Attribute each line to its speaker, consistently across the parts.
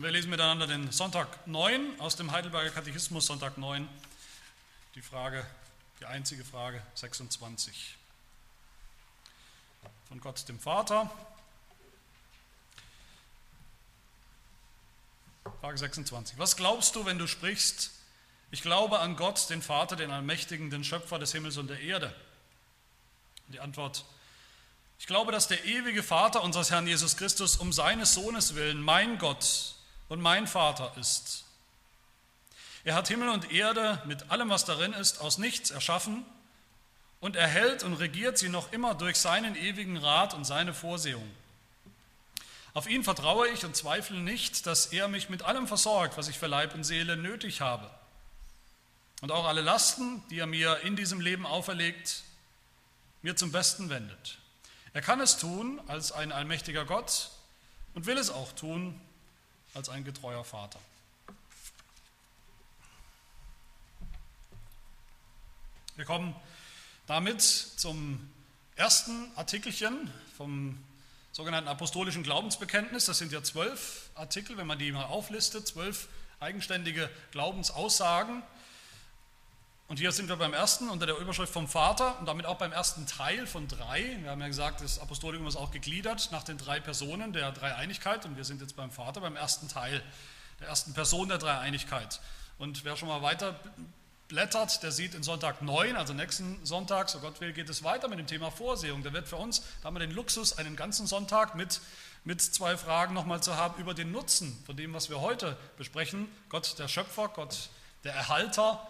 Speaker 1: Wir lesen miteinander den Sonntag 9 aus dem Heidelberger Katechismus, Sonntag 9, die Frage, die einzige Frage 26. Von Gott dem Vater. Frage 26. Was glaubst du, wenn du sprichst, ich glaube an Gott, den Vater, den Allmächtigen, den Schöpfer des Himmels und der Erde? Die Antwort, ich glaube, dass der ewige Vater unseres Herrn Jesus Christus um seines Sohnes willen mein Gott und mein Vater ist. Er hat Himmel und Erde mit allem, was darin ist, aus nichts erschaffen und erhält und regiert sie noch immer durch seinen ewigen Rat und seine Vorsehung. Auf ihn vertraue ich und zweifle nicht, dass er mich mit allem versorgt, was ich für Leib und Seele nötig habe. Und auch alle Lasten, die er mir in diesem Leben auferlegt, mir zum Besten wendet. Er kann es tun als ein allmächtiger Gott und will es auch tun als ein getreuer Vater. Wir kommen damit zum ersten Artikelchen vom sogenannten apostolischen Glaubensbekenntnis. Das sind ja zwölf Artikel, wenn man die mal auflistet, zwölf eigenständige Glaubensaussagen. Und hier sind wir beim ersten unter der Überschrift vom Vater und damit auch beim ersten Teil von drei. Wir haben ja gesagt, das Apostolikum ist auch gegliedert nach den drei Personen der Dreieinigkeit und wir sind jetzt beim Vater, beim ersten Teil der ersten Person der Dreieinigkeit. Und wer schon mal weiter blättert, der sieht in Sonntag 9, also nächsten Sonntag, so Gott will, geht es weiter mit dem Thema Vorsehung. Da wird für uns, da haben wir den Luxus, einen ganzen Sonntag mit, mit zwei Fragen nochmal zu haben über den Nutzen von dem, was wir heute besprechen. Gott der Schöpfer, Gott der Erhalter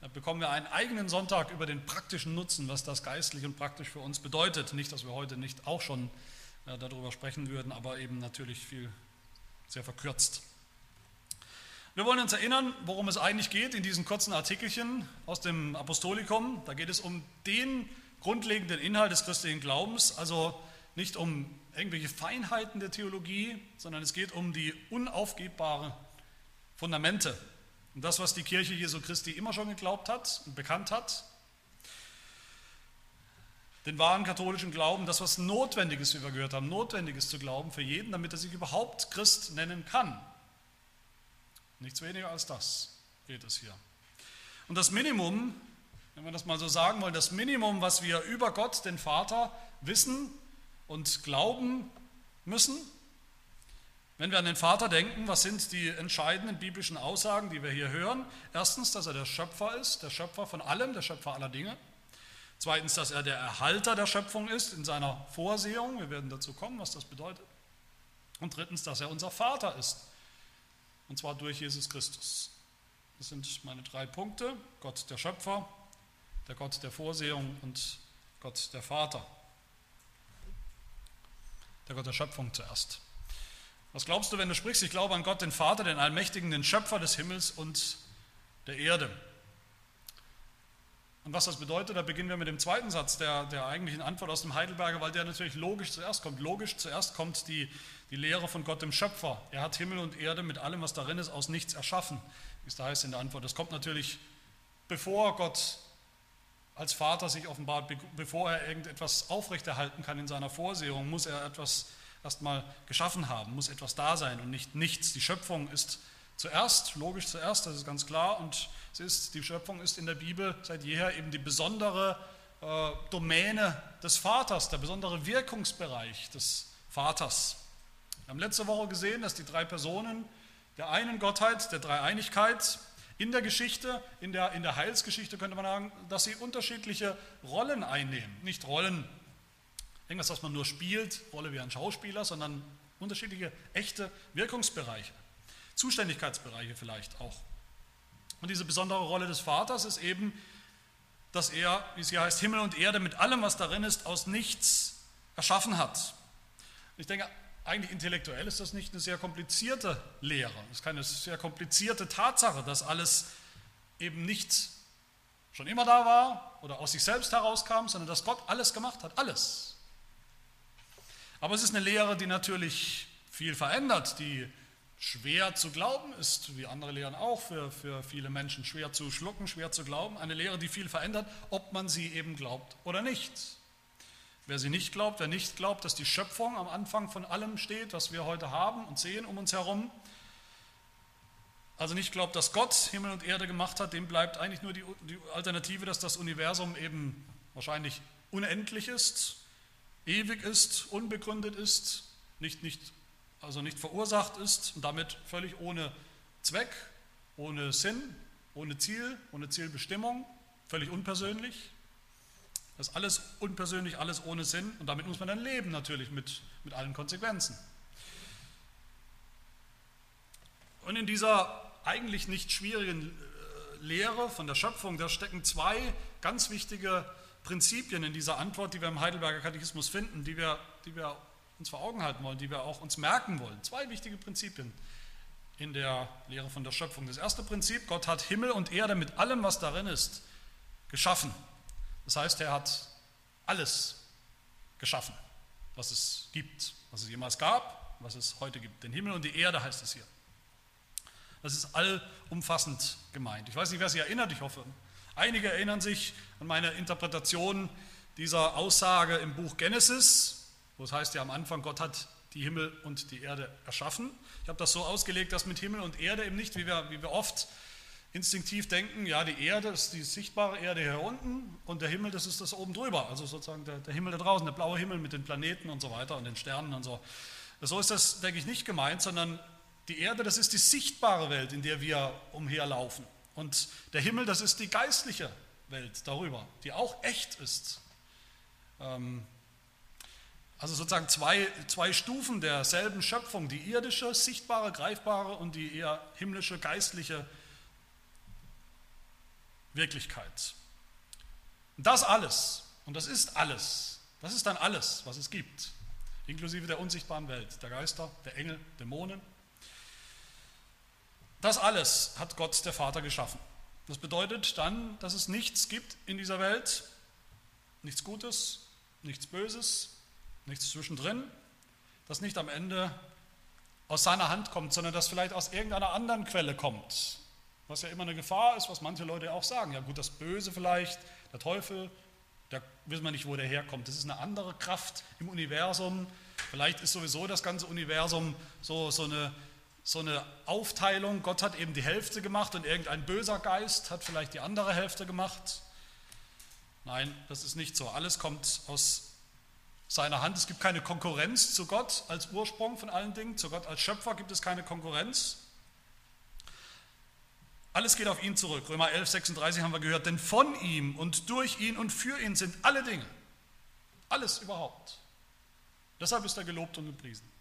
Speaker 1: da bekommen wir einen eigenen Sonntag über den praktischen Nutzen, was das geistlich und praktisch für uns bedeutet. Nicht, dass wir heute nicht auch schon äh, darüber sprechen würden, aber eben natürlich viel sehr verkürzt. Wir wollen uns erinnern, worum es eigentlich geht in diesen kurzen Artikelchen aus dem Apostolikum. Da geht es um den grundlegenden Inhalt des christlichen Glaubens, also nicht um irgendwelche Feinheiten der Theologie, sondern es geht um die unaufgebbaren Fundamente und das, was die Kirche Jesu Christi immer schon geglaubt hat und bekannt hat, den wahren katholischen Glauben, das, was notwendig ist, wie wir gehört haben, notwendig ist zu glauben für jeden, damit er sich überhaupt Christ nennen kann. Nichts weniger als das geht es hier. Und das Minimum, wenn wir das mal so sagen wollen, das Minimum, was wir über Gott, den Vater, wissen und glauben müssen, wenn wir an den Vater denken, was sind die entscheidenden biblischen Aussagen, die wir hier hören? Erstens, dass er der Schöpfer ist, der Schöpfer von allem, der Schöpfer aller Dinge. Zweitens, dass er der Erhalter der Schöpfung ist in seiner Vorsehung. Wir werden dazu kommen, was das bedeutet. Und drittens, dass er unser Vater ist. Und zwar durch Jesus Christus. Das sind meine drei Punkte. Gott der Schöpfer, der Gott der Vorsehung und Gott der Vater. Der Gott der Schöpfung zuerst. Was glaubst du, wenn du sprichst? Ich glaube an Gott, den Vater, den Allmächtigen, den Schöpfer des Himmels und der Erde. Und was das bedeutet, da beginnen wir mit dem zweiten Satz der, der eigentlichen Antwort aus dem Heidelberger, weil der natürlich logisch zuerst kommt. Logisch zuerst kommt die, die Lehre von Gott dem Schöpfer. Er hat Himmel und Erde mit allem, was darin ist, aus nichts erschaffen, wie es da heißt in der Antwort. Das kommt natürlich, bevor Gott als Vater sich offenbart, bevor er irgendetwas aufrechterhalten kann in seiner Vorsehung, muss er etwas erstmal geschaffen haben, muss etwas da sein und nicht nichts. Die Schöpfung ist zuerst, logisch zuerst, das ist ganz klar, und es ist, die Schöpfung ist in der Bibel seit jeher eben die besondere äh, Domäne des Vaters, der besondere Wirkungsbereich des Vaters. Wir haben letzte Woche gesehen, dass die drei Personen der einen Gottheit, der Dreieinigkeit, in der Geschichte, in der, in der Heilsgeschichte könnte man sagen, dass sie unterschiedliche Rollen einnehmen. Nicht Rollen Irgendwas, was man nur spielt, Rolle wie ein Schauspieler, sondern unterschiedliche echte Wirkungsbereiche, Zuständigkeitsbereiche vielleicht auch. Und diese besondere Rolle des Vaters ist eben, dass er, wie es hier heißt, Himmel und Erde mit allem, was darin ist, aus nichts erschaffen hat. Ich denke, eigentlich intellektuell ist das nicht eine sehr komplizierte Lehre. Es ist keine sehr komplizierte Tatsache, dass alles eben nicht schon immer da war oder aus sich selbst herauskam, sondern dass Gott alles gemacht hat, alles. Aber es ist eine Lehre, die natürlich viel verändert, die schwer zu glauben ist, wie andere Lehren auch für, für viele Menschen schwer zu schlucken, schwer zu glauben. Eine Lehre, die viel verändert, ob man sie eben glaubt oder nicht. Wer sie nicht glaubt, wer nicht glaubt, dass die Schöpfung am Anfang von allem steht, was wir heute haben und sehen um uns herum, also nicht glaubt, dass Gott Himmel und Erde gemacht hat, dem bleibt eigentlich nur die, die Alternative, dass das Universum eben wahrscheinlich unendlich ist, ewig ist, unbegründet ist, nicht, nicht, also nicht verursacht ist und damit völlig ohne Zweck, ohne Sinn, ohne Ziel, ohne Zielbestimmung, völlig unpersönlich. Das ist alles unpersönlich, alles ohne Sinn und damit muss man dann leben natürlich mit, mit allen Konsequenzen. Und in dieser eigentlich nicht schwierigen äh, Lehre von der Schöpfung, da stecken zwei ganz wichtige Prinzipien in dieser Antwort, die wir im Heidelberger Katechismus finden, die wir, die wir uns vor Augen halten wollen, die wir auch uns merken wollen. Zwei wichtige Prinzipien in der Lehre von der Schöpfung. Das erste Prinzip, Gott hat Himmel und Erde mit allem, was darin ist, geschaffen. Das heißt, er hat alles geschaffen, was es gibt, was es jemals gab, was es heute gibt. Den Himmel und die Erde heißt es hier. Das ist allumfassend gemeint. Ich weiß nicht, wer sich erinnert, ich hoffe, einige erinnern sich an meine Interpretation dieser Aussage im Buch Genesis, wo es heißt ja am Anfang, Gott hat die Himmel und die Erde erschaffen. Ich habe das so ausgelegt, dass mit Himmel und Erde eben nicht, wie wir, wie wir oft instinktiv denken, ja, die Erde ist die sichtbare Erde hier unten und der Himmel, das ist das oben drüber, also sozusagen der, der Himmel da draußen, der blaue Himmel mit den Planeten und so weiter und den Sternen und so. So ist das, denke ich, nicht gemeint, sondern die Erde, das ist die sichtbare Welt, in der wir umherlaufen. Und der Himmel, das ist die geistliche Welt darüber, die auch echt ist. Ähm, also sozusagen zwei, zwei Stufen derselben Schöpfung, die irdische, sichtbare, greifbare und die eher himmlische, geistliche Wirklichkeit. Und das alles, und das ist alles, das ist dann alles, was es gibt, inklusive der unsichtbaren Welt, der Geister, der Engel, Dämonen, das alles hat Gott der Vater geschaffen. Das bedeutet dann, dass es nichts gibt in dieser Welt, nichts Gutes, nichts Böses, nichts zwischendrin, das nicht am Ende aus seiner Hand kommt, sondern das vielleicht aus irgendeiner anderen Quelle kommt. Was ja immer eine Gefahr ist, was manche Leute auch sagen. Ja gut, das Böse vielleicht, der Teufel, da wissen wir nicht, wo der herkommt. Das ist eine andere Kraft im Universum. Vielleicht ist sowieso das ganze Universum so, so eine so eine Aufteilung. Gott hat eben die Hälfte gemacht und irgendein böser Geist hat vielleicht die andere Hälfte gemacht. Nein, das ist nicht so. Alles kommt aus seiner Hand. Es gibt keine Konkurrenz zu Gott als Ursprung von allen Dingen. Zu Gott als Schöpfer gibt es keine Konkurrenz. Alles geht auf ihn zurück. Römer 11, 36 haben wir gehört. Denn von ihm und durch ihn und für ihn sind alle Dinge. Alles überhaupt. Deshalb ist er gelobt und gepriesen.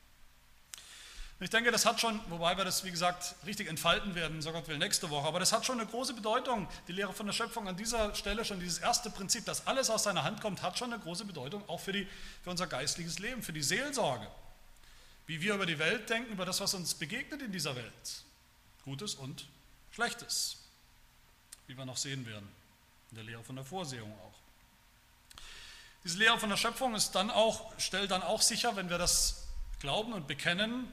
Speaker 1: Ich denke, das hat schon, wobei wir das, wie gesagt, richtig entfalten werden, so Gott will, nächste Woche, aber das hat schon eine große Bedeutung. Die Lehre von der Schöpfung an dieser Stelle, schon dieses erste Prinzip, dass alles aus seiner Hand kommt, hat schon eine große Bedeutung, auch für, die, für unser geistliches Leben, für die Seelsorge. Wie wir über die Welt denken, über das, was uns begegnet in dieser Welt. Gutes und Schlechtes. Wie wir noch sehen werden. In der Lehre von der Vorsehung auch. Diese Lehre von der Schöpfung ist dann auch, stellt dann auch sicher, wenn wir das glauben und bekennen,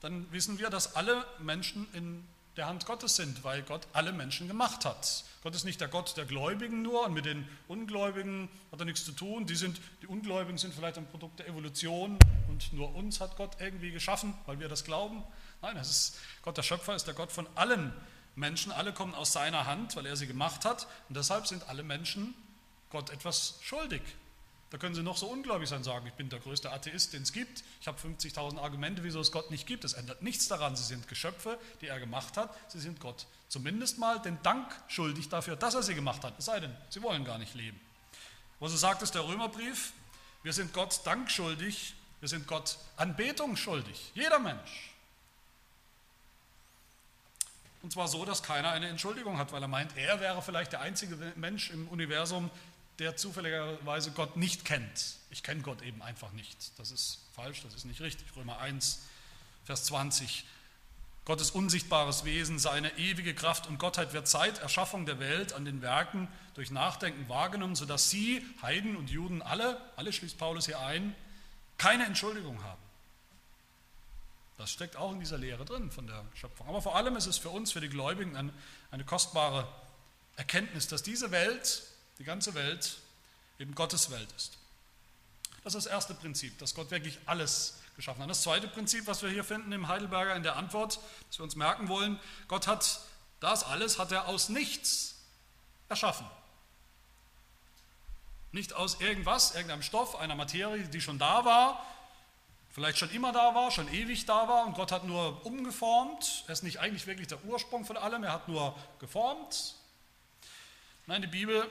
Speaker 1: dann wissen wir, dass alle Menschen in der Hand Gottes sind, weil Gott alle Menschen gemacht hat. Gott ist nicht der Gott der Gläubigen nur und mit den Ungläubigen hat er nichts zu tun. Die, sind, die Ungläubigen sind vielleicht ein Produkt der Evolution und nur uns hat Gott irgendwie geschaffen, weil wir das glauben. Nein, es ist, Gott der Schöpfer ist der Gott von allen Menschen. Alle kommen aus seiner Hand, weil er sie gemacht hat. Und deshalb sind alle Menschen Gott etwas schuldig. Da können Sie noch so ungläubig sein, sagen, ich bin der größte Atheist, den es gibt. Ich habe 50.000 Argumente, wieso es Gott nicht gibt. Das ändert nichts daran. Sie sind Geschöpfe, die er gemacht hat. Sie sind Gott zumindest mal den Dank schuldig dafür, dass er sie gemacht hat. Es sei denn, sie wollen gar nicht leben. Was so sagt es der Römerbrief? Wir sind Gott Dank schuldig. Wir sind Gott Anbetung schuldig. Jeder Mensch. Und zwar so, dass keiner eine Entschuldigung hat, weil er meint, er wäre vielleicht der einzige Mensch im Universum, der zufälligerweise Gott nicht kennt. Ich kenne Gott eben einfach nicht. Das ist falsch, das ist nicht richtig. Römer 1, Vers 20. Gottes unsichtbares Wesen, seine ewige Kraft und Gottheit wird seit Erschaffung der Welt an den Werken durch Nachdenken wahrgenommen, sodass sie, Heiden und Juden, alle, alle schließt Paulus hier ein, keine Entschuldigung haben. Das steckt auch in dieser Lehre drin von der Schöpfung. Aber vor allem ist es für uns, für die Gläubigen, eine, eine kostbare Erkenntnis, dass diese Welt die ganze Welt eben Gottes Welt ist. Das ist das erste Prinzip, dass Gott wirklich alles geschaffen hat. Das zweite Prinzip, was wir hier finden im Heidelberger in der Antwort, das wir uns merken wollen, Gott hat das alles, hat er aus nichts erschaffen. Nicht aus irgendwas, irgendeinem Stoff, einer Materie, die schon da war, vielleicht schon immer da war, schon ewig da war und Gott hat nur umgeformt. Er ist nicht eigentlich wirklich der Ursprung von allem, er hat nur geformt. Nein, die Bibel,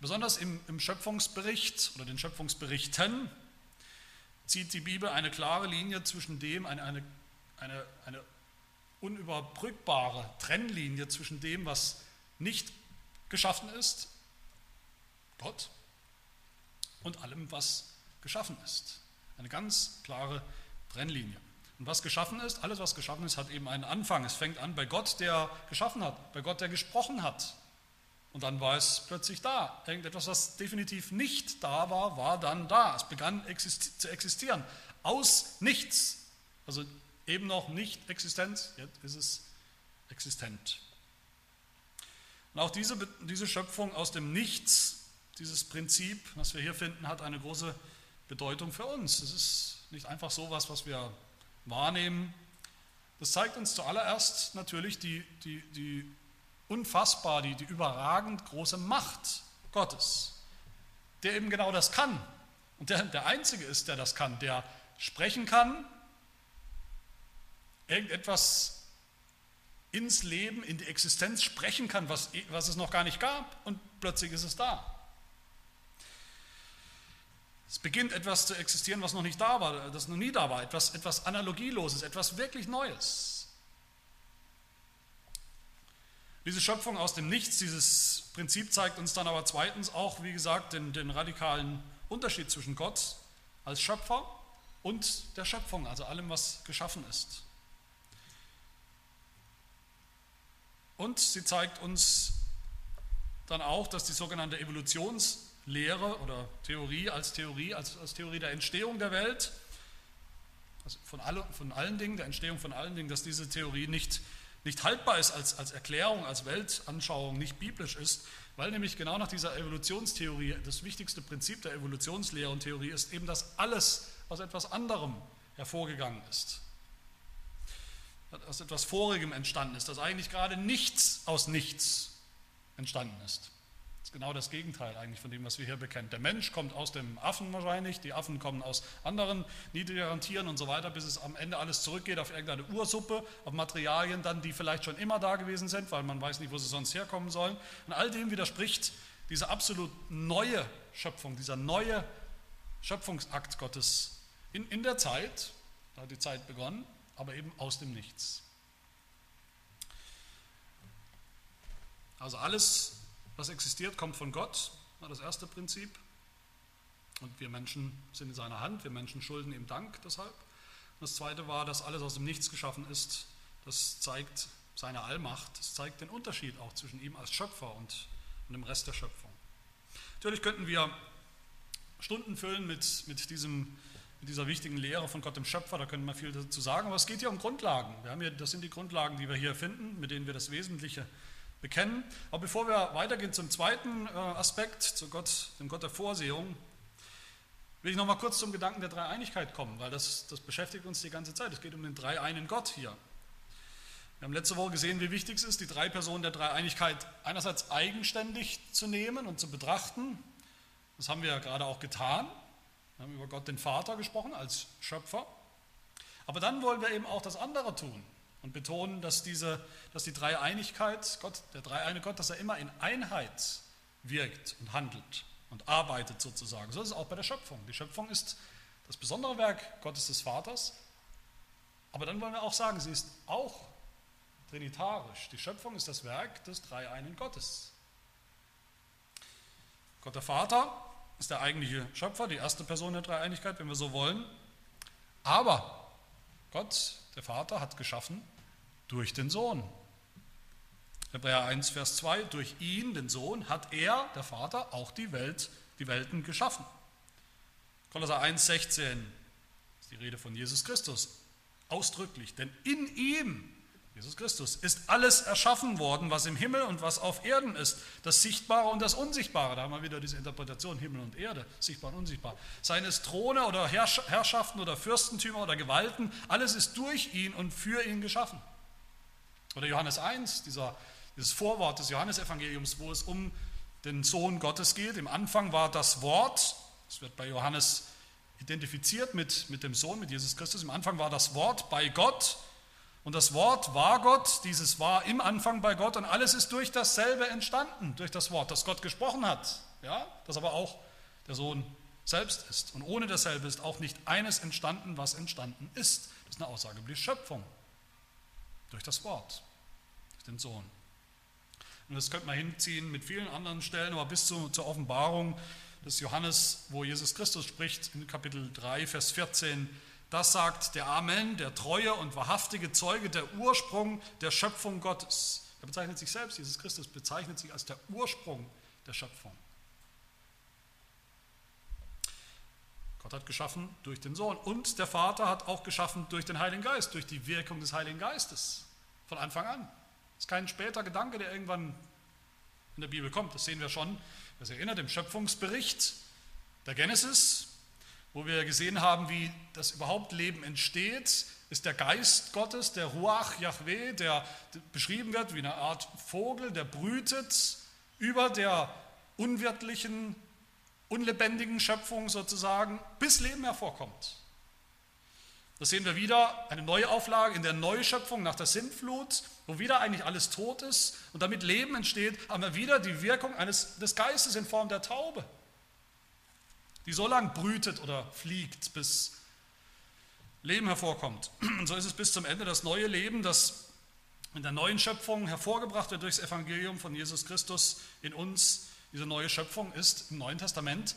Speaker 1: besonders im, im Schöpfungsbericht oder den Schöpfungsberichten, zieht die Bibel eine klare Linie zwischen dem, eine, eine, eine, eine unüberbrückbare Trennlinie zwischen dem, was nicht geschaffen ist, Gott, und allem, was geschaffen ist. Eine ganz klare Trennlinie. Und was geschaffen ist, alles was geschaffen ist, hat eben einen Anfang. Es fängt an bei Gott, der geschaffen hat, bei Gott, der gesprochen hat. Und dann war es plötzlich da. Irgendetwas, was definitiv nicht da war, war dann da. Es begann zu existieren. Aus nichts. Also eben noch nicht Existenz, jetzt ist es existent. Und auch diese, diese Schöpfung aus dem Nichts, dieses Prinzip, was wir hier finden, hat eine große Bedeutung für uns. Es ist nicht einfach so was, was wir wahrnehmen. Das zeigt uns zuallererst natürlich die, die, die unfassbar, die, die überragend große Macht Gottes, der eben genau das kann. Und der der Einzige ist, der das kann, der sprechen kann, irgendetwas ins Leben, in die Existenz sprechen kann, was, was es noch gar nicht gab, und plötzlich ist es da. Es beginnt etwas zu existieren, was noch nicht da war, das noch nie da war, etwas, etwas Analogieloses, etwas wirklich Neues. Diese Schöpfung aus dem Nichts, dieses Prinzip zeigt uns dann aber zweitens auch, wie gesagt, den, den radikalen Unterschied zwischen Gott als Schöpfer und der Schöpfung, also allem, was geschaffen ist. Und sie zeigt uns dann auch, dass die sogenannte Evolutions- Lehre oder Theorie als Theorie, als, als Theorie der Entstehung der Welt, also von, alle, von allen Dingen, der Entstehung von allen Dingen, dass diese Theorie nicht, nicht haltbar ist als, als Erklärung, als Weltanschauung, nicht biblisch ist, weil nämlich genau nach dieser Evolutionstheorie das wichtigste Prinzip der Evolutionslehre und Theorie ist eben, dass alles aus etwas anderem hervorgegangen ist. Aus etwas Vorigem entstanden ist, dass eigentlich gerade nichts aus nichts entstanden ist ist genau das Gegenteil eigentlich von dem, was wir hier bekennen. Der Mensch kommt aus dem Affen wahrscheinlich, die Affen kommen aus anderen niedrigeren Tieren und so weiter, bis es am Ende alles zurückgeht auf irgendeine Ursuppe, auf Materialien dann, die vielleicht schon immer da gewesen sind, weil man weiß nicht, wo sie sonst herkommen sollen. Und all dem widerspricht diese absolut neue Schöpfung, dieser neue Schöpfungsakt Gottes in, in der Zeit, da hat die Zeit begonnen, aber eben aus dem Nichts. Also alles was existiert, kommt von Gott, war das erste Prinzip. Und wir Menschen sind in seiner Hand, wir Menschen schulden ihm Dank deshalb. Und das zweite war, dass alles aus dem Nichts geschaffen ist. Das zeigt seine Allmacht, das zeigt den Unterschied auch zwischen ihm als Schöpfer und, und dem Rest der Schöpfung. Natürlich könnten wir Stunden füllen mit, mit, diesem, mit dieser wichtigen Lehre von Gott dem Schöpfer, da könnte man viel dazu sagen, aber es geht hier um Grundlagen. Wir haben hier, das sind die Grundlagen, die wir hier finden, mit denen wir das Wesentliche bekennen. Aber bevor wir weitergehen zum zweiten äh, Aspekt, zu Gott, dem Gott der Vorsehung, will ich noch mal kurz zum Gedanken der Dreieinigkeit kommen, weil das, das beschäftigt uns die ganze Zeit. Es geht um den dreieinen Gott hier. Wir haben letzte Woche gesehen, wie wichtig es ist, die drei Personen der Dreieinigkeit einerseits eigenständig zu nehmen und zu betrachten. Das haben wir ja gerade auch getan. Wir haben über Gott den Vater gesprochen als Schöpfer. Aber dann wollen wir eben auch das andere tun und betonen, dass, diese, dass die Dreieinigkeit, Gott, der dreieine Gott, dass er immer in Einheit wirkt und handelt und arbeitet sozusagen. So ist es auch bei der Schöpfung. Die Schöpfung ist das besondere Werk Gottes des Vaters, aber dann wollen wir auch sagen, sie ist auch trinitarisch. Die Schöpfung ist das Werk des dreieinen Gottes. Gott der Vater ist der eigentliche Schöpfer, die erste Person der Dreieinigkeit, wenn wir so wollen. Aber Gott der Vater hat geschaffen durch den Sohn. Hebräer 1, Vers 2, durch ihn, den Sohn, hat er, der Vater, auch die Welt, die Welten geschaffen. Kolosser 1, 16 ist die Rede von Jesus Christus. Ausdrücklich, denn in ihm Jesus Christus, ist alles erschaffen worden, was im Himmel und was auf Erden ist, das Sichtbare und das Unsichtbare. Da haben wir wieder diese Interpretation Himmel und Erde, sichtbar und unsichtbar. Seien es Throne oder Herrschaften oder Fürstentümer oder Gewalten, alles ist durch ihn und für ihn geschaffen. Oder Johannes 1, dieser, dieses Vorwort des Johannesevangeliums, wo es um den Sohn Gottes geht. Im Anfang war das Wort, das wird bei Johannes identifiziert mit, mit dem Sohn, mit Jesus Christus. Im Anfang war das Wort bei Gott und das Wort war Gott, dieses war im Anfang bei Gott und alles ist durch dasselbe entstanden, durch das Wort, das Gott gesprochen hat, ja, das aber auch der Sohn selbst ist. Und ohne dasselbe ist auch nicht eines entstanden, was entstanden ist. Das ist eine Aussage über die Schöpfung, durch das Wort, durch den Sohn. Und das könnte man hinziehen mit vielen anderen Stellen, aber bis zu, zur Offenbarung des Johannes, wo Jesus Christus spricht, in Kapitel 3, Vers 14, das sagt der Amen, der treue und wahrhaftige Zeuge, der Ursprung der Schöpfung Gottes. Er bezeichnet sich selbst, Jesus Christus bezeichnet sich als der Ursprung der Schöpfung. Gott hat geschaffen durch den Sohn und der Vater hat auch geschaffen durch den Heiligen Geist, durch die Wirkung des Heiligen Geistes von Anfang an. Das ist kein später Gedanke, der irgendwann in der Bibel kommt. Das sehen wir schon, das erinnert im Schöpfungsbericht der Genesis, wo wir gesehen haben, wie das überhaupt Leben entsteht, ist der Geist Gottes, der Ruach Yahweh, der beschrieben wird wie eine Art Vogel, der brütet über der unwirtlichen, unlebendigen Schöpfung sozusagen, bis Leben hervorkommt. Das sehen wir wieder, eine Neuauflage in der Neuschöpfung nach der Sintflut, wo wieder eigentlich alles tot ist und damit Leben entsteht, haben wir wieder die Wirkung eines, des Geistes in Form der Taube die so lange brütet oder fliegt, bis Leben hervorkommt. Und so ist es bis zum Ende das neue Leben, das in der neuen Schöpfung hervorgebracht wird durch das Evangelium von Jesus Christus in uns. Diese neue Schöpfung ist im Neuen Testament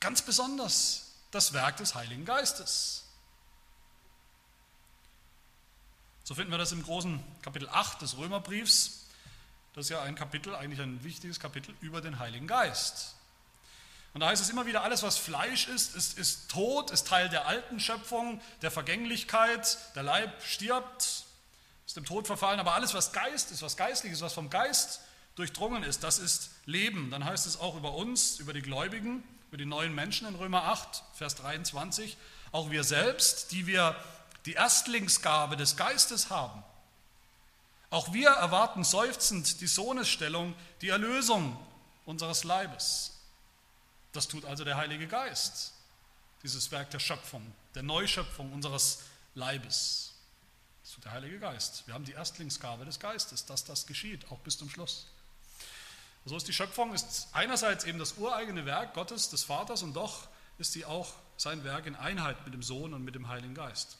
Speaker 1: ganz besonders das Werk des Heiligen Geistes. So finden wir das im großen Kapitel 8 des Römerbriefs. Das ist ja ein Kapitel, eigentlich ein wichtiges Kapitel über den Heiligen Geist. Und da heißt es immer wieder, alles was Fleisch ist, ist, ist tot, ist Teil der alten Schöpfung, der Vergänglichkeit, der Leib stirbt, ist dem Tod verfallen, aber alles was Geist ist, was geistlich ist, was vom Geist durchdrungen ist, das ist Leben. Dann heißt es auch über uns, über die Gläubigen, über die neuen Menschen in Römer 8, Vers 23, auch wir selbst, die wir die Erstlingsgabe des Geistes haben. Auch wir erwarten seufzend die Sohnesstellung, die Erlösung unseres Leibes. Das tut also der Heilige Geist, dieses Werk der Schöpfung, der Neuschöpfung unseres Leibes. Das tut der Heilige Geist. Wir haben die Erstlingsgabe des Geistes, dass das geschieht, auch bis zum Schluss. So ist die Schöpfung ist einerseits eben das ureigene Werk Gottes, des Vaters, und doch ist sie auch sein Werk in Einheit mit dem Sohn und mit dem Heiligen Geist.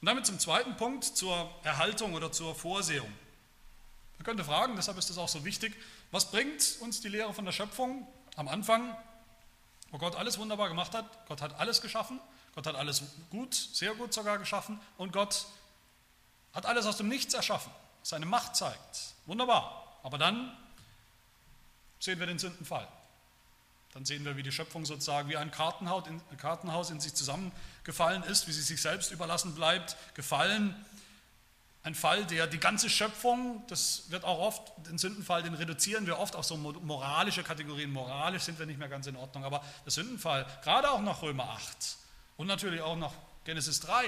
Speaker 1: Und damit zum zweiten Punkt, zur Erhaltung oder zur Vorsehung. Man könnte fragen, deshalb ist es auch so wichtig, was bringt uns die Lehre von der Schöpfung am Anfang, wo Gott alles wunderbar gemacht hat? Gott hat alles geschaffen, Gott hat alles gut, sehr gut sogar geschaffen und Gott hat alles aus dem Nichts erschaffen, seine Macht zeigt. Wunderbar. Aber dann sehen wir den Sündenfall. Dann sehen wir, wie die Schöpfung sozusagen wie ein Kartenhaus in sich zusammengefallen ist, wie sie sich selbst überlassen bleibt, gefallen ein Fall, der die ganze Schöpfung, das wird auch oft, den Sündenfall, den reduzieren wir oft auf so moralische Kategorien. Moralisch sind wir nicht mehr ganz in Ordnung, aber der Sündenfall, gerade auch nach Römer 8 und natürlich auch nach Genesis 3,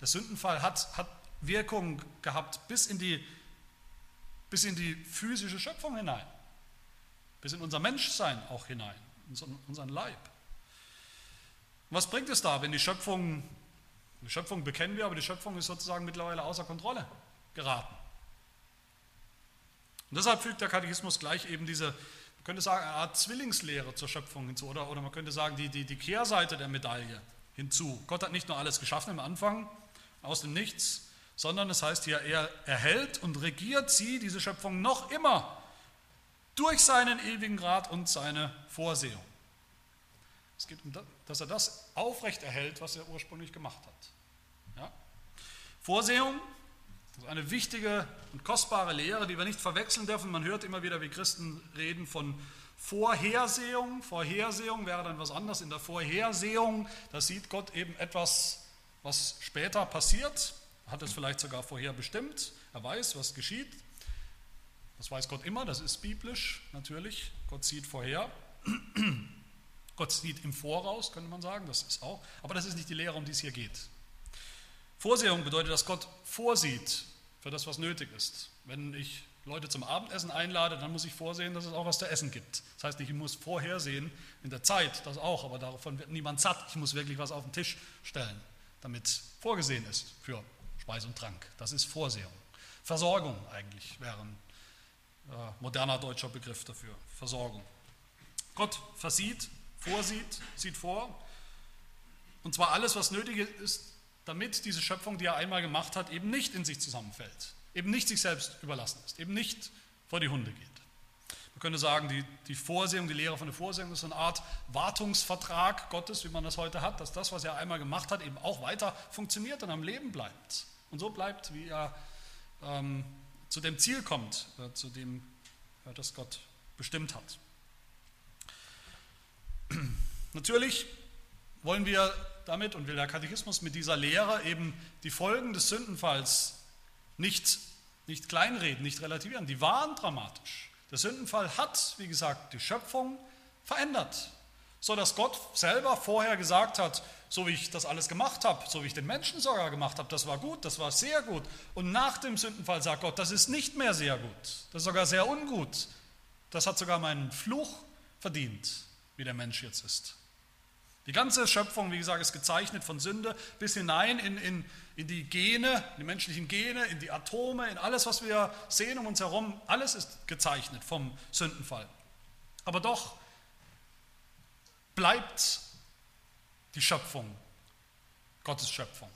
Speaker 1: der Sündenfall hat, hat Wirkung gehabt bis in, die, bis in die physische Schöpfung hinein, bis in unser Menschsein auch hinein, in unseren Leib. was bringt es da, wenn die Schöpfung die Schöpfung bekennen wir, aber die Schöpfung ist sozusagen mittlerweile außer Kontrolle geraten. Und deshalb fügt der Katechismus gleich eben diese, man könnte sagen, eine Art Zwillingslehre zur Schöpfung hinzu, oder, oder man könnte sagen, die, die, die Kehrseite der Medaille hinzu. Gott hat nicht nur alles geschaffen im Anfang, aus dem Nichts, sondern es heißt hier, er erhält und regiert sie, diese Schöpfung, noch immer durch seinen ewigen Rat und seine Vorsehung. Es geht um das, dass er das aufrecht erhält, was er ursprünglich gemacht hat. Ja? Vorsehung ist eine wichtige und kostbare Lehre, die wir nicht verwechseln dürfen. Man hört immer wieder, wie Christen reden von Vorhersehung. Vorhersehung wäre dann was anderes. In der Vorhersehung, da sieht Gott eben etwas was später passiert, hat es vielleicht sogar vorher bestimmt. Er weiß, was geschieht. Das weiß Gott immer, das ist biblisch natürlich. Gott sieht vorher. Gott sieht im Voraus, könnte man sagen, das ist auch. Aber das ist nicht die Lehre, um die es hier geht. Vorsehung bedeutet, dass Gott vorsieht für das, was nötig ist. Wenn ich Leute zum Abendessen einlade, dann muss ich vorsehen, dass es auch was zu essen gibt. Das heißt ich muss vorhersehen in der Zeit, das auch, aber davon wird niemand satt. Ich muss wirklich was auf den Tisch stellen, damit vorgesehen ist für Speis und Trank. Das ist Vorsehung. Versorgung eigentlich wäre ein äh, moderner deutscher Begriff dafür. Versorgung. Gott versieht, vorsieht, sieht vor. Und zwar alles, was nötig ist, damit diese Schöpfung, die er einmal gemacht hat, eben nicht in sich zusammenfällt, eben nicht sich selbst überlassen ist, eben nicht vor die Hunde geht. Man könnte sagen, die, die Vorsehung, die Lehre von der Vorsehung ist so eine Art Wartungsvertrag Gottes, wie man das heute hat, dass das, was er einmal gemacht hat, eben auch weiter funktioniert und am Leben bleibt. Und so bleibt, wie er ähm, zu dem Ziel kommt, äh, zu dem, äh, das Gott bestimmt hat. Natürlich wollen wir damit und will der Katechismus mit dieser Lehre eben die Folgen des Sündenfalls nicht, nicht kleinreden, nicht relativieren. Die waren dramatisch. Der Sündenfall hat, wie gesagt, die Schöpfung verändert, so dass Gott selber vorher gesagt hat, so wie ich das alles gemacht habe, so wie ich den Menschen sogar gemacht habe, das war gut, das war sehr gut. Und nach dem Sündenfall sagt Gott, das ist nicht mehr sehr gut, das ist sogar sehr ungut. Das hat sogar meinen Fluch verdient, wie der Mensch jetzt ist. Die ganze Schöpfung, wie gesagt, ist gezeichnet von Sünde bis hinein in, in, in die Gene, die menschlichen Gene, in die Atome, in alles, was wir sehen um uns herum. Alles ist gezeichnet vom Sündenfall. Aber doch bleibt die Schöpfung Gottes Schöpfung.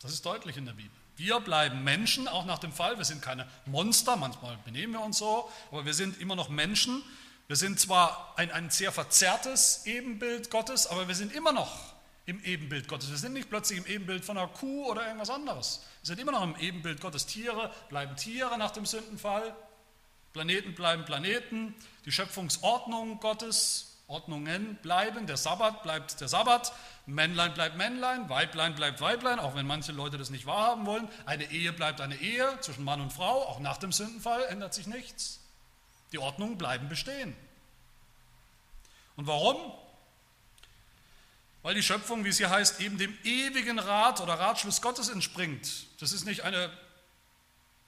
Speaker 1: Das ist deutlich in der Bibel. Wir bleiben Menschen, auch nach dem Fall. Wir sind keine Monster, manchmal benehmen wir uns so, aber wir sind immer noch Menschen wir sind zwar ein, ein sehr verzerrtes Ebenbild Gottes, aber wir sind immer noch im Ebenbild Gottes. Wir sind nicht plötzlich im Ebenbild von einer Kuh oder irgendwas anderes. Wir sind immer noch im Ebenbild Gottes. Tiere bleiben Tiere nach dem Sündenfall. Planeten bleiben Planeten. Die Schöpfungsordnung Gottes, Ordnungen bleiben. Der Sabbat bleibt der Sabbat. Männlein bleibt Männlein. Weiblein bleibt Weiblein, auch wenn manche Leute das nicht wahrhaben wollen. Eine Ehe bleibt eine Ehe zwischen Mann und Frau. Auch nach dem Sündenfall ändert sich nichts. Die Ordnungen bleiben bestehen. Und warum? Weil die Schöpfung, wie es hier heißt, eben dem ewigen Rat oder Ratschluss Gottes entspringt. Das ist nicht eine,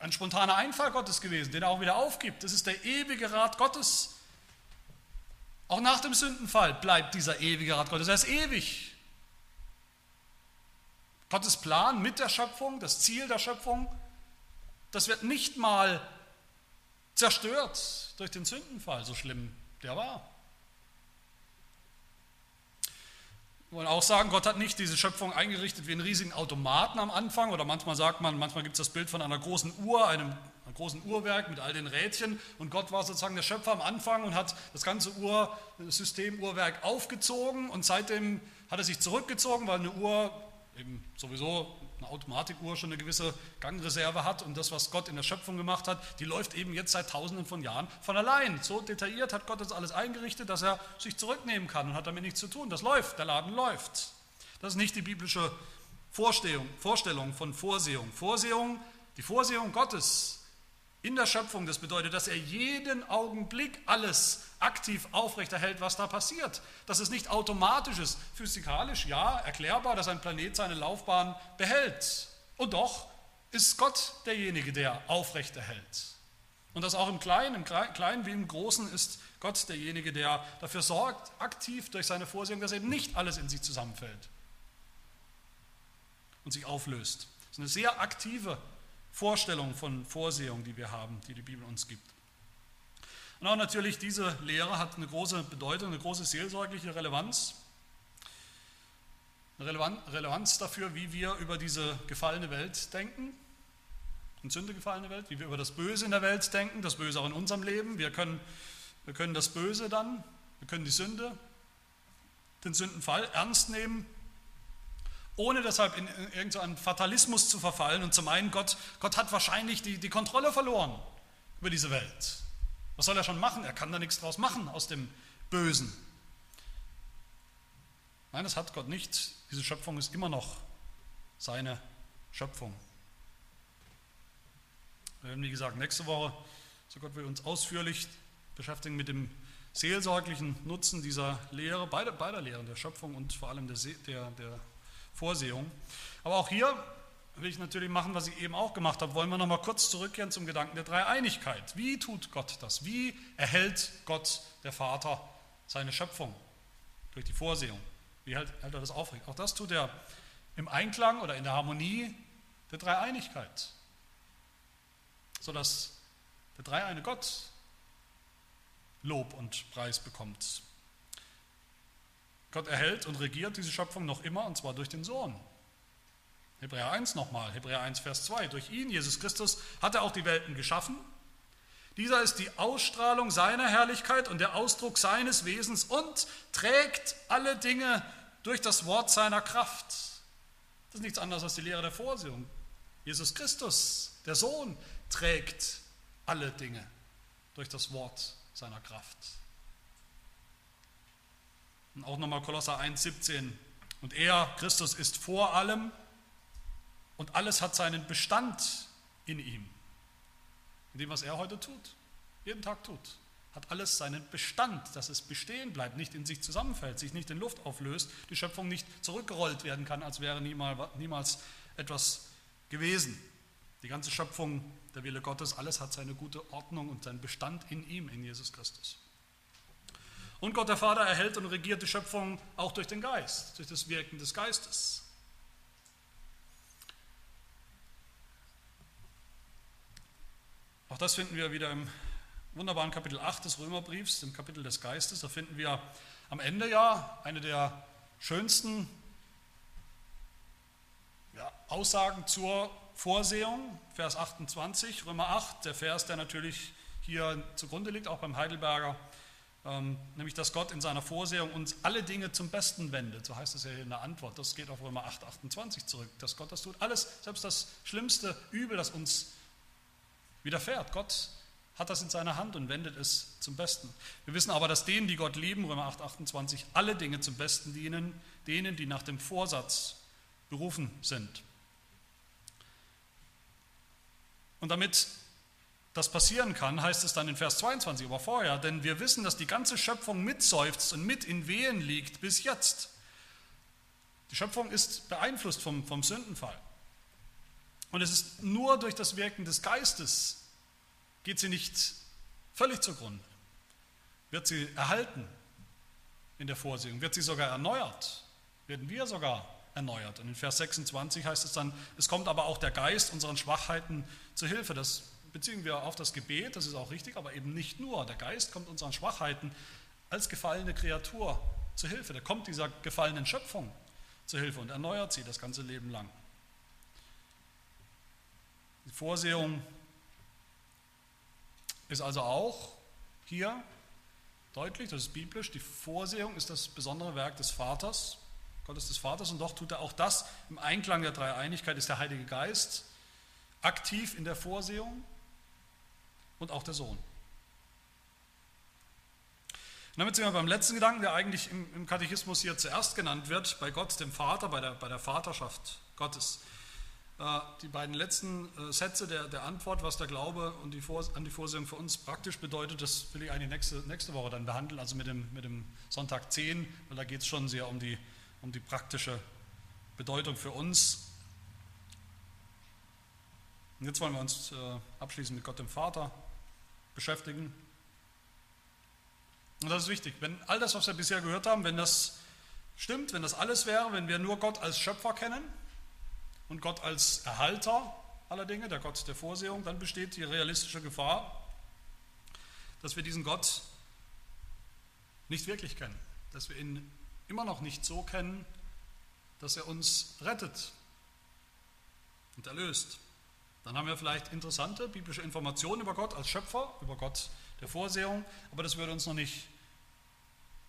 Speaker 1: ein spontaner Einfall Gottes gewesen, den er auch wieder aufgibt. Das ist der ewige Rat Gottes. Auch nach dem Sündenfall bleibt dieser ewige Rat Gottes. Er ist ewig. Gottes Plan mit der Schöpfung, das Ziel der Schöpfung, das wird nicht mal zerstört durch den Sündenfall, so schlimm der war. Wir wollen auch sagen, Gott hat nicht diese Schöpfung eingerichtet wie einen riesigen Automaten am Anfang. Oder manchmal sagt man, manchmal gibt es das Bild von einer großen Uhr, einem, einem großen Uhrwerk mit all den Rädchen. Und Gott war sozusagen der Schöpfer am Anfang und hat das ganze Uhr-System, Uhrwerk aufgezogen. Und seitdem hat er sich zurückgezogen, weil eine Uhr eben sowieso eine Automatikuhr schon eine gewisse Gangreserve hat und das, was Gott in der Schöpfung gemacht hat, die läuft eben jetzt seit tausenden von Jahren von allein. So detailliert hat Gott das alles eingerichtet, dass er sich zurücknehmen kann und hat damit nichts zu tun. Das läuft, der Laden läuft. Das ist nicht die biblische Vorstellung, Vorstellung von Vorsehung. Vorsehung, die Vorsehung Gottes in der Schöpfung, das bedeutet, dass er jeden Augenblick alles aktiv aufrechterhält, was da passiert. Dass es nicht automatisch ist, physikalisch ja, erklärbar, dass ein Planet seine Laufbahn behält. Und doch ist Gott derjenige, der aufrechterhält. Und das auch im Kleinen, im Kleinen wie im Großen ist Gott derjenige, der dafür sorgt, aktiv durch seine Vorsehung, dass eben nicht alles in sich zusammenfällt und sich auflöst. Das ist eine sehr aktive Vorstellung von Vorsehung, die wir haben, die die Bibel uns gibt. Und auch natürlich diese Lehre hat eine große Bedeutung, eine große seelsorgliche Relevanz. Eine Relevanz dafür, wie wir über diese gefallene Welt denken, in Sünde gefallene Welt, wie wir über das Böse in der Welt denken, das Böse auch in unserem Leben. Wir können, wir können das Böse dann, wir können die Sünde, den Sündenfall ernst nehmen ohne deshalb in irgendeinen Fatalismus zu verfallen und zu meinen, Gott, Gott hat wahrscheinlich die, die Kontrolle verloren über diese Welt. Was soll er schon machen? Er kann da nichts draus machen aus dem Bösen. Nein, das hat Gott nicht. Diese Schöpfung ist immer noch seine Schöpfung. Wir werden, wie gesagt, nächste Woche, so Gott will uns ausführlich beschäftigen mit dem seelsorglichen Nutzen dieser Lehre, beider, beider Lehren, der Schöpfung und vor allem der, der, der Vorsehung. Aber auch hier will ich natürlich machen, was ich eben auch gemacht habe. Wollen wir nochmal kurz zurückkehren zum Gedanken der Dreieinigkeit. Wie tut Gott das? Wie erhält Gott, der Vater, seine Schöpfung durch die Vorsehung? Wie hält, hält er das aufrecht? Auch das tut er im Einklang oder in der Harmonie der Dreieinigkeit, sodass der dreieine Gott Lob und Preis bekommt. Gott erhält und regiert diese Schöpfung noch immer, und zwar durch den Sohn. Hebräer 1 nochmal, Hebräer 1, Vers 2. Durch ihn, Jesus Christus, hat er auch die Welten geschaffen. Dieser ist die Ausstrahlung seiner Herrlichkeit und der Ausdruck seines Wesens und trägt alle Dinge durch das Wort seiner Kraft. Das ist nichts anderes als die Lehre der Vorsehung. Jesus Christus, der Sohn, trägt alle Dinge durch das Wort seiner Kraft. Und auch nochmal Kolosser 1, 17. Und er, Christus, ist vor allem und alles hat seinen Bestand in ihm. In dem, was er heute tut, jeden Tag tut, hat alles seinen Bestand, dass es bestehen bleibt, nicht in sich zusammenfällt, sich nicht in Luft auflöst, die Schöpfung nicht zurückgerollt werden kann, als wäre niemals etwas gewesen. Die ganze Schöpfung, der Wille Gottes, alles hat seine gute Ordnung und seinen Bestand in ihm, in Jesus Christus. Und Gott der Vater erhält und regiert die Schöpfung auch durch den Geist, durch das Wirken des Geistes. Auch das finden wir wieder im wunderbaren Kapitel 8 des Römerbriefs, dem Kapitel des Geistes. Da finden wir am Ende ja eine der schönsten ja, Aussagen zur Vorsehung, Vers 28, Römer 8, der Vers, der natürlich hier zugrunde liegt, auch beim Heidelberger, nämlich dass Gott in seiner Vorsehung uns alle Dinge zum Besten wendet. So heißt es ja in der Antwort. Das geht auf Römer 8, 28 zurück, dass Gott das tut. Alles, selbst das schlimmste Übel, das uns widerfährt. Gott hat das in seiner Hand und wendet es zum Besten. Wir wissen aber, dass denen, die Gott lieben, Römer 8, 28, alle Dinge zum Besten dienen, denen, die nach dem Vorsatz berufen sind. Und damit das passieren kann, heißt es dann in Vers 22, aber vorher, denn wir wissen, dass die ganze Schöpfung mitseufzt und mit in Wehen liegt bis jetzt. Die Schöpfung ist beeinflusst vom, vom Sündenfall. Und es ist nur durch das Wirken des Geistes, geht sie nicht völlig zugrunde. Wird sie erhalten in der Vorsehung, wird sie sogar erneuert, werden wir sogar erneuert. Und in Vers 26 heißt es dann, es kommt aber auch der Geist unseren Schwachheiten zu Hilfe. Das beziehen wir auf das Gebet, das ist auch richtig, aber eben nicht nur. Der Geist kommt unseren Schwachheiten als gefallene Kreatur zu Hilfe. Der kommt dieser gefallenen Schöpfung zu Hilfe und erneuert sie das ganze Leben lang. Die Vorsehung ist also auch hier deutlich, das ist biblisch, die Vorsehung ist das besondere Werk des Vaters, Gottes des Vaters und doch tut er auch das im Einklang der Dreieinigkeit, ist der Heilige Geist aktiv in der Vorsehung und auch der Sohn. Und damit sind wir beim letzten Gedanken, der eigentlich im, im Katechismus hier zuerst genannt wird, bei Gott, dem Vater, bei der, bei der Vaterschaft Gottes. Äh, die beiden letzten äh, Sätze der, der Antwort, was der Glaube und die Vor, an die Vorsehung für uns praktisch bedeutet, das will ich eigentlich nächste, nächste Woche dann behandeln, also mit dem, mit dem Sonntag 10, weil da geht es schon sehr um die, um die praktische Bedeutung für uns. Und jetzt wollen wir uns äh, abschließend mit Gott dem Vater beschäftigen. Und das ist wichtig, wenn all das, was wir bisher gehört haben, wenn das stimmt, wenn das alles wäre, wenn wir nur Gott als Schöpfer kennen, und Gott als Erhalter aller Dinge, der Gott der Vorsehung, dann besteht die realistische Gefahr, dass wir diesen Gott nicht wirklich kennen, dass wir ihn immer noch nicht so kennen, dass er uns rettet und erlöst. Dann haben wir vielleicht interessante biblische Informationen über Gott als Schöpfer, über Gott der Vorsehung, aber das würde uns noch nicht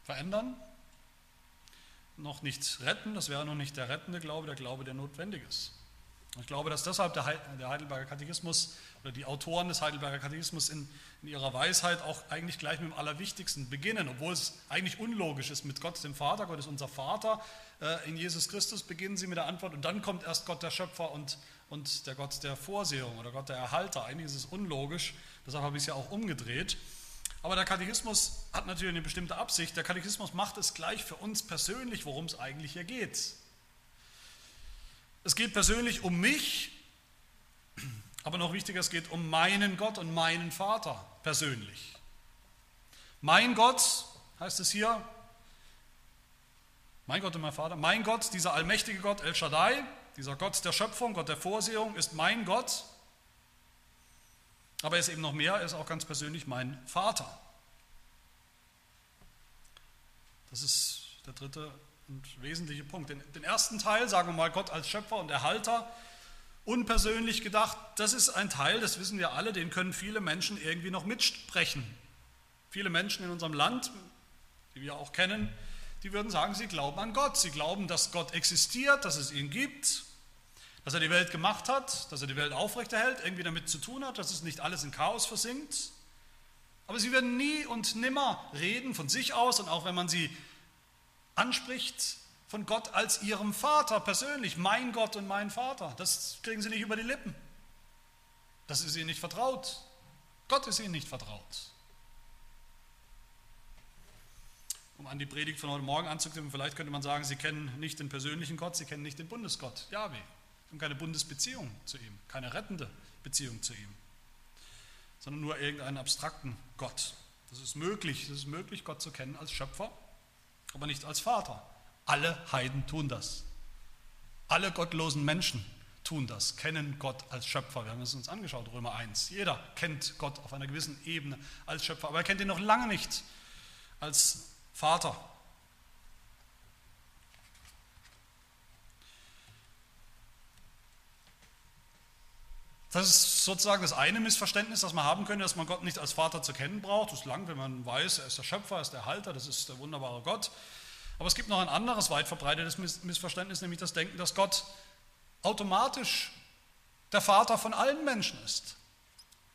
Speaker 1: verändern, noch nicht retten, das wäre noch nicht der rettende Glaube, der Glaube, der notwendig ist. Ich glaube, dass deshalb der Heidelberger Katechismus oder die Autoren des Heidelberger Katechismus in, in, ihrer Weisheit auch eigentlich gleich mit dem Allerwichtigsten beginnen, obwohl es eigentlich unlogisch ist. Mit Gott, dem Vater, Gott ist unser Vater, äh, in Jesus Christus beginnen sie mit der Antwort und dann kommt erst Gott der Schöpfer und, und der Gott der Vorsehung oder Gott der Erhalter. Eigentlich ist es unlogisch, deshalb habe ich es ja auch umgedreht. Aber der Katechismus hat natürlich eine bestimmte Absicht. Der Katechismus macht es gleich für uns persönlich, worum es eigentlich hier geht. Es geht persönlich um mich, aber noch wichtiger, es geht um meinen Gott und meinen Vater persönlich. Mein Gott, heißt es hier, mein Gott und mein Vater, mein Gott, dieser allmächtige Gott El Shaddai, dieser Gott der Schöpfung, Gott der Vorsehung, ist mein Gott. Aber er ist eben noch mehr, er ist auch ganz persönlich mein Vater. Das ist der dritte und wesentliche Punkt. Den, den ersten Teil, sagen wir mal, Gott als Schöpfer und Erhalter, unpersönlich gedacht, das ist ein Teil, das wissen wir alle, den können viele Menschen irgendwie noch mitsprechen. Viele Menschen in unserem Land, die wir auch kennen, die würden sagen, sie glauben an Gott. Sie glauben, dass Gott existiert, dass es ihn gibt, dass er die Welt gemacht hat, dass er die Welt aufrechterhält, irgendwie damit zu tun hat, dass es nicht alles in Chaos versinkt. Aber sie werden nie und nimmer reden von sich aus und auch wenn man sie anspricht von Gott als ihrem Vater persönlich, mein Gott und mein Vater. Das kriegen sie nicht über die Lippen. Das ist ihnen nicht vertraut. Gott ist ihnen nicht vertraut. Um an die Predigt von heute Morgen anzuknüpfen, vielleicht könnte man sagen, sie kennen nicht den persönlichen Gott, sie kennen nicht den Bundesgott, Yahweh. Haben keine Bundesbeziehung zu ihm, keine rettende Beziehung zu ihm, sondern nur irgendeinen abstrakten Gott. Das ist möglich, das ist möglich, Gott zu kennen als Schöpfer aber nicht als Vater. Alle Heiden tun das. Alle gottlosen Menschen tun das, kennen Gott als Schöpfer. Wir haben es uns angeschaut, Römer 1. Jeder kennt Gott auf einer gewissen Ebene als Schöpfer, aber er kennt ihn noch lange nicht als Vater. Das ist sozusagen das eine Missverständnis, das man haben könnte, dass man Gott nicht als Vater zu kennen braucht. Das ist lang, wenn man weiß, er ist der Schöpfer, er ist der Halter, das ist der wunderbare Gott. Aber es gibt noch ein anderes weit verbreitetes Missverständnis, nämlich das Denken, dass Gott automatisch der Vater von allen Menschen ist.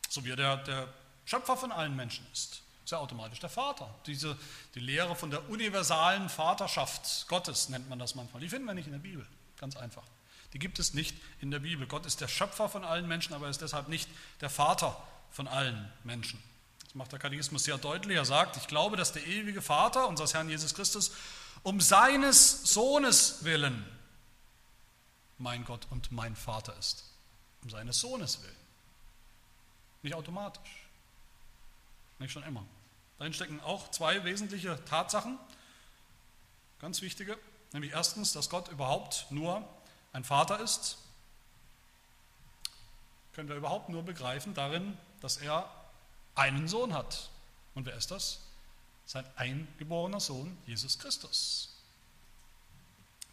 Speaker 1: So wie er der, der Schöpfer von allen Menschen ist. Ist er automatisch der Vater. Diese, die Lehre von der universalen Vaterschaft Gottes nennt man das manchmal. Die finden wir nicht in der Bibel. Ganz einfach. Die gibt es nicht in der Bibel. Gott ist der Schöpfer von allen Menschen, aber er ist deshalb nicht der Vater von allen Menschen. Das macht der Katechismus sehr deutlich. Er sagt, ich glaube, dass der ewige Vater, unseres Herrn Jesus Christus, um seines Sohnes willen mein Gott und mein Vater ist. Um seines Sohnes willen. Nicht automatisch. Nicht schon immer. Darin stecken auch zwei wesentliche Tatsachen, ganz wichtige. Nämlich erstens, dass Gott überhaupt nur ein Vater ist, können wir überhaupt nur begreifen darin, dass er einen Sohn hat. Und wer ist das? Sein eingeborener Sohn, Jesus Christus.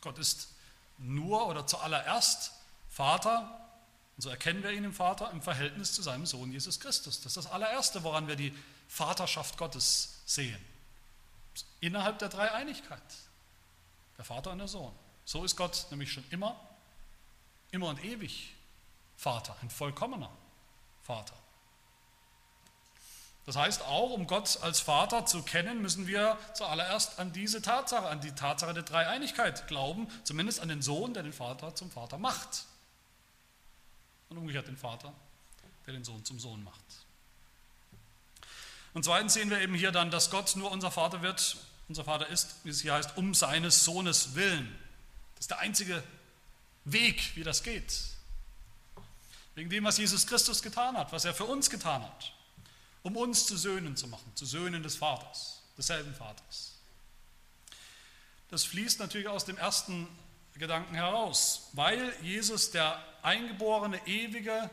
Speaker 1: Gott ist nur oder zuallererst Vater, und so erkennen wir ihn im Vater im Verhältnis zu seinem Sohn Jesus Christus. Das ist das allererste, woran wir die Vaterschaft Gottes sehen. Innerhalb der Dreieinigkeit. Der Vater und der Sohn. So ist Gott nämlich schon immer immer und ewig Vater, ein vollkommener Vater. Das heißt, auch um Gott als Vater zu kennen, müssen wir zuallererst an diese Tatsache, an die Tatsache der Dreieinigkeit glauben, zumindest an den Sohn, der den Vater zum Vater macht. Und umgekehrt den Vater, der den Sohn zum Sohn macht. Und zweitens sehen wir eben hier dann, dass Gott nur unser Vater wird, unser Vater ist, wie es hier heißt, um seines Sohnes willen. Das ist der einzige Weg, wie das geht. Wegen dem, was Jesus Christus getan hat, was er für uns getan hat, um uns zu Söhnen zu machen, zu Söhnen des Vaters, desselben Vaters. Das fließt natürlich aus dem ersten Gedanken heraus, weil Jesus der eingeborene, ewige,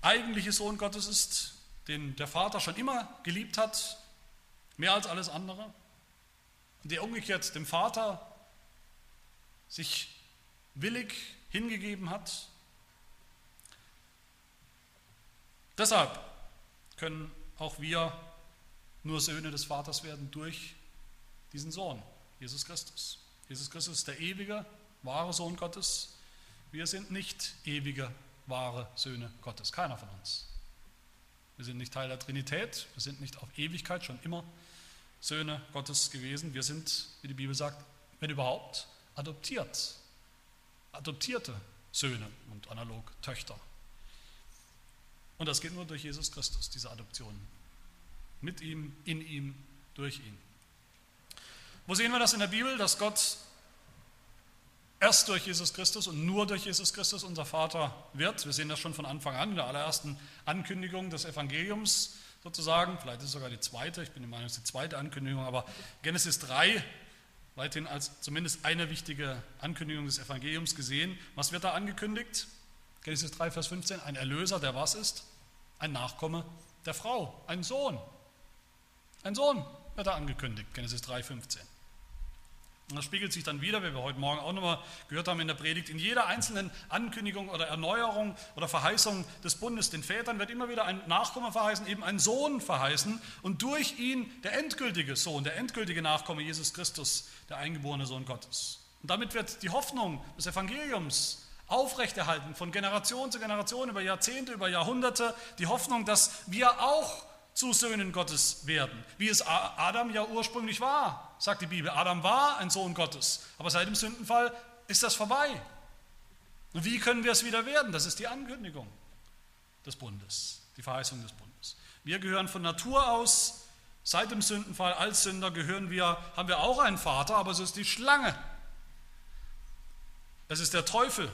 Speaker 1: eigentliche Sohn Gottes ist, den der Vater schon immer geliebt hat, mehr als alles andere, und der umgekehrt dem Vater sich willig hingegeben hat. Deshalb können auch wir nur Söhne des Vaters werden durch diesen Sohn, Jesus Christus. Jesus Christus ist der ewige, wahre Sohn Gottes, Wir sind nicht ewige, wahre Söhne Gottes. Keiner von uns. Wir sind nicht Teil der Trinität. Wir sind nicht auf Ewigkeit schon immer Söhne Gottes gewesen. Wir sind, wie die Bibel sagt, wenn überhaupt, adoptiert. Adoptierte Söhne und analog Töchter. Und das geht nur durch Jesus Christus, diese Adoption. Mit ihm, in ihm, durch ihn. Wo sehen wir das in der Bibel, dass Gott erst durch Jesus Christus und nur durch Jesus Christus unser Vater wird? Wir sehen das schon von Anfang an in der allerersten Ankündigung des Evangeliums sozusagen. Vielleicht ist es sogar die zweite, ich bin der Meinung, es ist die zweite Ankündigung, aber Genesis 3 weithin als zumindest eine wichtige Ankündigung des Evangeliums gesehen. Was wird da angekündigt? Genesis 3, Vers 15, ein Erlöser, der was ist? Ein Nachkomme der Frau, ein Sohn. Ein Sohn wird da angekündigt, Genesis 3, 15. Und das spiegelt sich dann wieder, wie wir heute Morgen auch nochmal gehört haben in der Predigt, in jeder einzelnen Ankündigung oder Erneuerung oder Verheißung des Bundes. Den Vätern wird immer wieder ein Nachkomme verheißen, eben ein Sohn verheißen und durch ihn der endgültige Sohn, der endgültige Nachkomme Jesus Christus, der eingeborene Sohn Gottes. Und damit wird die Hoffnung des Evangeliums aufrechterhalten, von Generation zu Generation, über Jahrzehnte, über Jahrhunderte, die Hoffnung, dass wir auch zu Söhnen Gottes werden, wie es Adam ja ursprünglich war, sagt die Bibel. Adam war ein Sohn Gottes, aber seit dem Sündenfall ist das vorbei. Und wie können wir es wieder werden? Das ist die Ankündigung des Bundes, die Verheißung des Bundes. Wir gehören von Natur aus, seit dem Sündenfall als Sünder gehören wir, haben wir auch einen Vater, aber es ist die Schlange. Es ist der Teufel,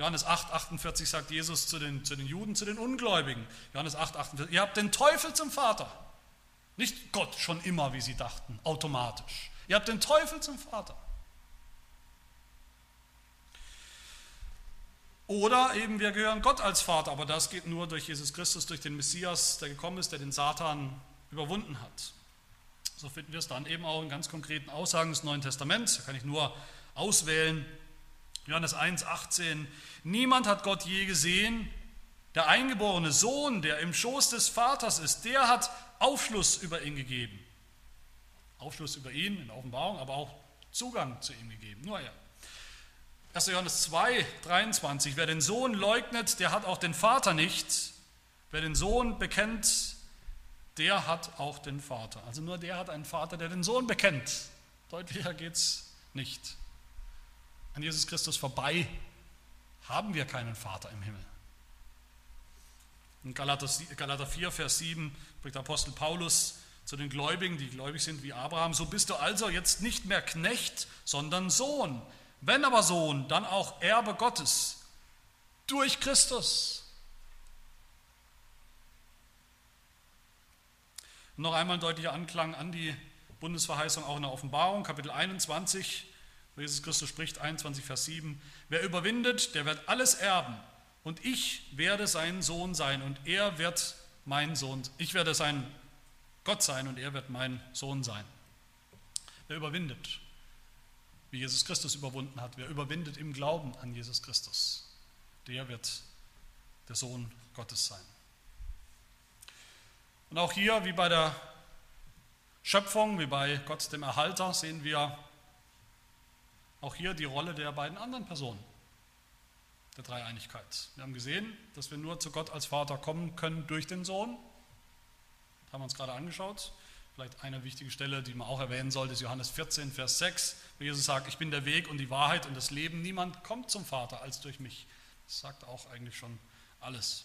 Speaker 1: Johannes 8, 48 sagt Jesus zu den, zu den Juden, zu den Ungläubigen. Johannes 8, 48, ihr habt den Teufel zum Vater. Nicht Gott schon immer, wie sie dachten, automatisch. Ihr habt den Teufel zum Vater. Oder eben wir gehören Gott als Vater, aber das geht nur durch Jesus Christus, durch den Messias, der gekommen ist, der den Satan überwunden hat. So finden wir es dann eben auch in ganz konkreten Aussagen des Neuen Testaments. Da kann ich nur auswählen. Johannes 1, 18. Niemand hat Gott je gesehen. Der eingeborene Sohn, der im Schoß des Vaters ist, der hat Aufschluss über ihn gegeben. Aufschluss über ihn in der Offenbarung, aber auch Zugang zu ihm gegeben. Nur er. 1. Johannes 2, 23. Wer den Sohn leugnet, der hat auch den Vater nicht. Wer den Sohn bekennt, der hat auch den Vater. Also nur der hat einen Vater, der den Sohn bekennt. Deutlicher geht es nicht. An Jesus Christus vorbei haben wir keinen Vater im Himmel. In Galater 4, Vers 7 spricht Apostel Paulus zu den Gläubigen, die gläubig sind wie Abraham, so bist du also jetzt nicht mehr Knecht, sondern Sohn. Wenn aber Sohn, dann auch Erbe Gottes durch Christus. noch einmal ein deutlicher Anklang an die Bundesverheißung auch in der Offenbarung, Kapitel 21, wo Jesus Christus spricht, 21, Vers 7. Wer überwindet, der wird alles erben. Und ich werde sein Sohn sein und er wird mein Sohn. Ich werde sein Gott sein und er wird mein Sohn sein. Wer überwindet, wie Jesus Christus überwunden hat, wer überwindet im Glauben an Jesus Christus, der wird der Sohn Gottes sein. Und auch hier, wie bei der Schöpfung, wie bei Gott dem Erhalter, sehen wir auch hier die Rolle der beiden anderen Personen der Dreieinigkeit. Wir haben gesehen, dass wir nur zu Gott als Vater kommen können durch den Sohn. Das haben wir uns gerade angeschaut. Vielleicht eine wichtige Stelle, die man auch erwähnen sollte, ist Johannes 14, Vers 6, wo Jesus sagt, ich bin der Weg und die Wahrheit und das Leben. Niemand kommt zum Vater als durch mich. Das sagt auch eigentlich schon alles.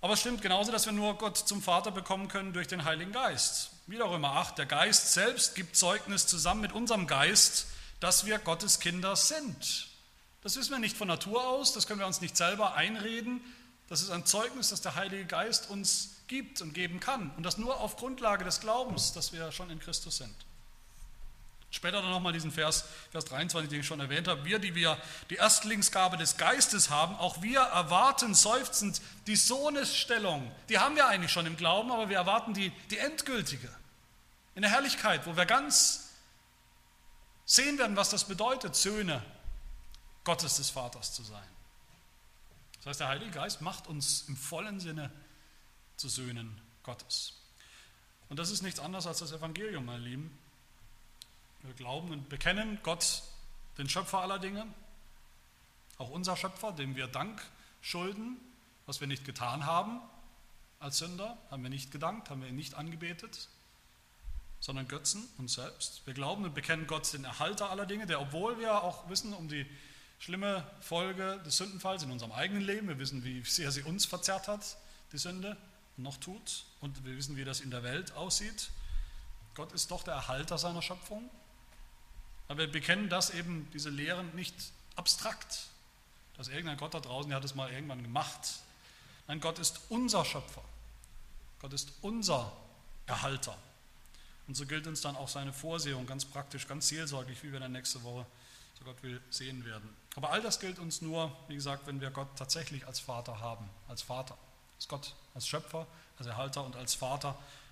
Speaker 1: Aber es stimmt genauso, dass wir nur Gott zum Vater bekommen können durch den Heiligen Geist. Wieder Römer 8, der Geist selbst gibt Zeugnis zusammen mit unserem Geist, dass wir Gottes Kinder sind. Das wissen wir nicht von Natur aus, das können wir uns nicht selber einreden. Das ist ein Zeugnis, das der Heilige Geist uns gibt und geben kann. Und das nur auf Grundlage des Glaubens, dass wir schon in Christus sind. Später dann nochmal diesen Vers, Vers 23, den ich schon erwähnt habe. Wir, die wir die Erstlingsgabe des Geistes haben, auch wir erwarten seufzend die Sohnesstellung. Die haben wir eigentlich schon im Glauben, aber wir erwarten die, die endgültige. In der Herrlichkeit, wo wir ganz sehen werden, was das bedeutet, Söhne Gottes des Vaters zu sein. Das heißt, der Heilige Geist macht uns im vollen Sinne zu Söhnen Gottes. Und das ist nichts anderes als das Evangelium, meine Lieben. Wir glauben und bekennen Gott, den Schöpfer aller Dinge, auch unser Schöpfer, dem wir Dank schulden, was wir nicht getan haben als Sünder, haben wir nicht gedankt, haben wir ihn nicht angebetet, sondern Götzen uns selbst. Wir glauben und bekennen Gott den Erhalter aller Dinge, der, obwohl wir auch wissen um die schlimme Folge des Sündenfalls in unserem eigenen Leben, wir wissen, wie sehr sie uns verzerrt hat, die Sünde, noch tut, und wir wissen, wie das in der Welt aussieht. Gott ist doch der Erhalter seiner Schöpfung. Aber wir bekennen das eben, diese Lehren, nicht abstrakt, dass irgendein Gott da draußen, der hat es mal irgendwann gemacht. Nein, Gott ist unser Schöpfer. Gott ist unser Erhalter. Und so gilt uns dann auch seine Vorsehung ganz praktisch, ganz seelsorglich, wie wir dann nächste Woche, so Gott will, sehen werden. Aber all das gilt uns nur, wie gesagt, wenn wir Gott tatsächlich als Vater haben, als Vater. Als Gott, als Schöpfer, als Erhalter und als Vater.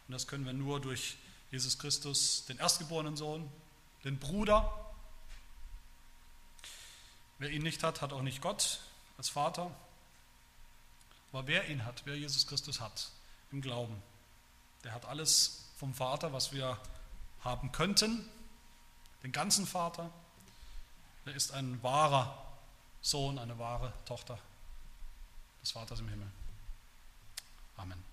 Speaker 1: Und das können wir nur durch Jesus Christus, den erstgeborenen Sohn, den Bruder. Wer ihn nicht hat, hat auch nicht Gott als Vater. Aber wer ihn hat, wer Jesus Christus hat, im Glauben, der hat alles vom Vater, was wir haben könnten, den ganzen Vater. Er ist ein wahrer Sohn, eine wahre Tochter des Vaters im Himmel. Amen.